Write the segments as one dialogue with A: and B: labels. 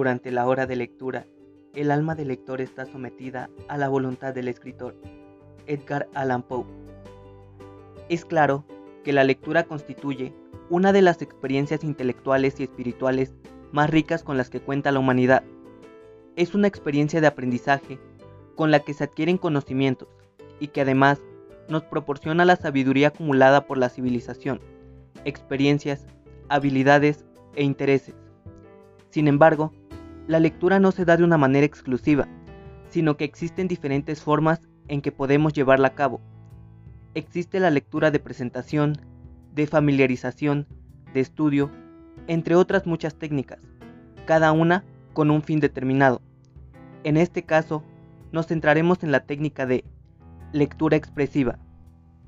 A: durante la hora de lectura, el alma del lector está sometida a la voluntad del escritor. Edgar Allan Poe. Es claro que la lectura constituye una de las experiencias intelectuales y espirituales más ricas con las que cuenta la humanidad. Es una experiencia de aprendizaje con la que se adquieren conocimientos y que además nos proporciona la sabiduría acumulada por la civilización, experiencias, habilidades e intereses. Sin embargo, la lectura no se da de una manera exclusiva, sino que existen diferentes formas en que podemos llevarla a cabo. Existe la lectura de presentación, de familiarización, de estudio, entre otras muchas técnicas, cada una con un fin determinado. En este caso, nos centraremos en la técnica de lectura expresiva.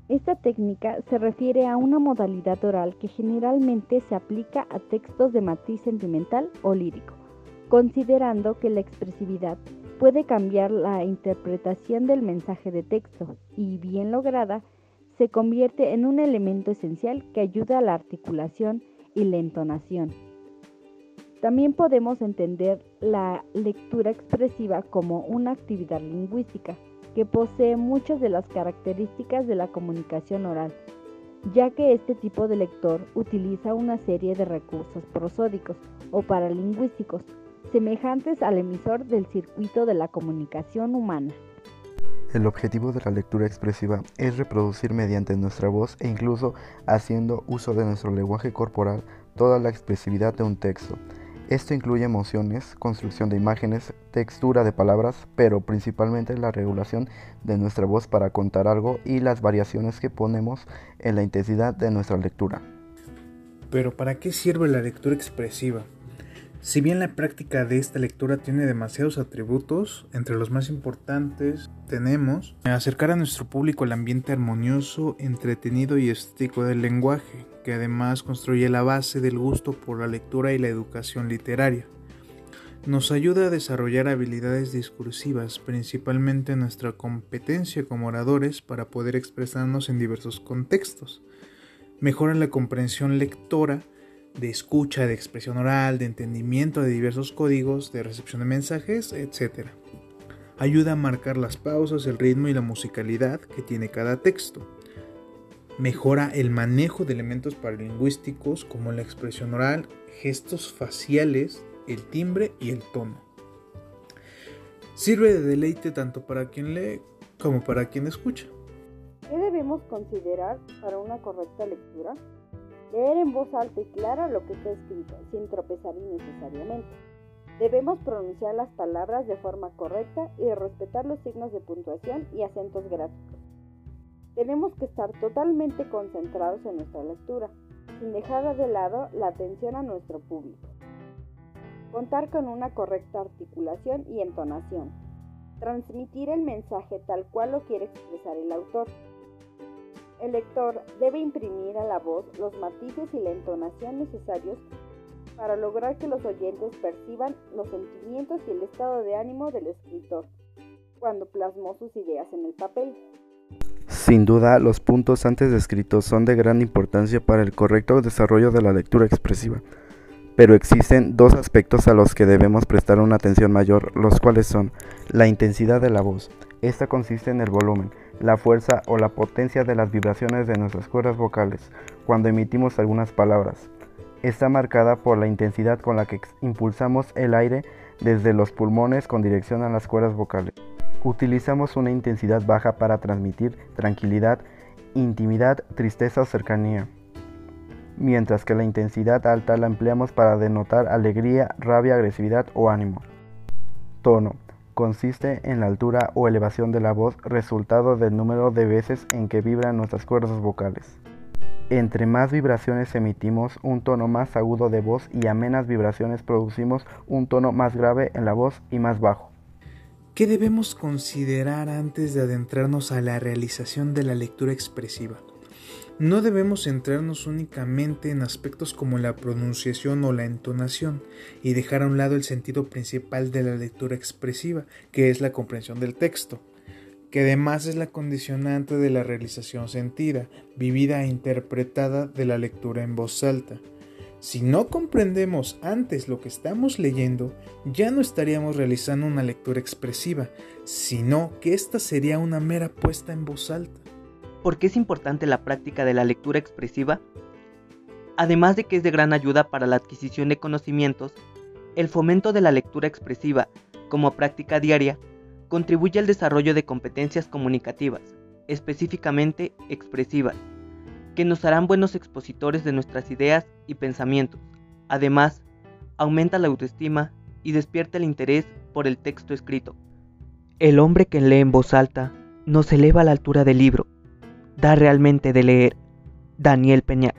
B: Esta técnica se refiere a una modalidad oral que generalmente se aplica a textos de matiz sentimental o lírico, considerando que la expresividad puede cambiar la interpretación del mensaje de texto y, bien lograda, se convierte en un elemento esencial que ayuda a la articulación y la entonación. También podemos entender la lectura expresiva como una actividad lingüística que posee muchas de las características de la comunicación oral, ya que este tipo de lector utiliza una serie de recursos prosódicos o paralingüísticos semejantes al emisor del circuito de la comunicación humana.
C: El objetivo de la lectura expresiva es reproducir mediante nuestra voz e incluso haciendo uso de nuestro lenguaje corporal toda la expresividad de un texto. Esto incluye emociones, construcción de imágenes, textura de palabras, pero principalmente la regulación de nuestra voz para contar algo y las variaciones que ponemos en la intensidad de nuestra lectura.
D: Pero ¿para qué sirve la lectura expresiva? Si bien la práctica de esta lectura tiene demasiados atributos, entre los más importantes tenemos acercar a nuestro público el ambiente armonioso, entretenido y estético del lenguaje, que además construye la base del gusto por la lectura y la educación literaria. Nos ayuda a desarrollar habilidades discursivas, principalmente nuestra competencia como oradores para poder expresarnos en diversos contextos. Mejora la comprensión lectora, de escucha, de expresión oral, de entendimiento de diversos códigos, de recepción de mensajes, etc. Ayuda a marcar las pausas, el ritmo y la musicalidad que tiene cada texto. Mejora el manejo de elementos paralingüísticos como la expresión oral, gestos faciales, el timbre y el tono. Sirve de deleite tanto para quien lee como para quien escucha.
B: ¿Qué debemos considerar para una correcta lectura? Leer en voz alta y clara lo que está escrito, sin tropezar innecesariamente. Debemos pronunciar las palabras de forma correcta y respetar los signos de puntuación y acentos gráficos. Tenemos que estar totalmente concentrados en nuestra lectura, sin dejar de lado la atención a nuestro público. Contar con una correcta articulación y entonación. Transmitir el mensaje tal cual lo quiere expresar el autor el lector debe imprimir a la voz los matices y la entonación necesarios para lograr que los oyentes perciban los sentimientos y el estado de ánimo del escritor cuando plasmó sus ideas en el papel.
C: Sin duda, los puntos antes descritos son de gran importancia para el correcto desarrollo de la lectura expresiva, pero existen dos aspectos a los que debemos prestar una atención mayor, los cuales son la intensidad de la voz. Esta consiste en el volumen, la fuerza o la potencia de las vibraciones de nuestras cuerdas vocales cuando emitimos algunas palabras. Está marcada por la intensidad con la que impulsamos el aire desde los pulmones con dirección a las cuerdas vocales. Utilizamos una intensidad baja para transmitir tranquilidad, intimidad, tristeza o cercanía, mientras que la intensidad alta la empleamos para denotar alegría, rabia, agresividad o ánimo. Tono consiste en la altura o elevación de la voz resultado del número de veces en que vibran nuestras cuerdas vocales. Entre más vibraciones emitimos un tono más agudo de voz y a menos vibraciones producimos un tono más grave en la voz y más bajo.
D: ¿Qué debemos considerar antes de adentrarnos a la realización de la lectura expresiva? No debemos centrarnos únicamente en aspectos como la pronunciación o la entonación y dejar a un lado el sentido principal de la lectura expresiva, que es la comprensión del texto, que además es la condicionante de la realización sentida, vivida e interpretada de la lectura en voz alta. Si no comprendemos antes lo que estamos leyendo, ya no estaríamos realizando una lectura expresiva, sino que esta sería una mera puesta en voz alta.
A: ¿Por qué es importante la práctica de la lectura expresiva? Además de que es de gran ayuda para la adquisición de conocimientos, el fomento de la lectura expresiva como práctica diaria contribuye al desarrollo de competencias comunicativas, específicamente expresivas, que nos harán buenos expositores de nuestras ideas y pensamientos. Además, aumenta la autoestima y despierta el interés por el texto escrito. El hombre que lee en voz alta nos eleva a la altura del libro. Da realmente de leer. Daniel Peña.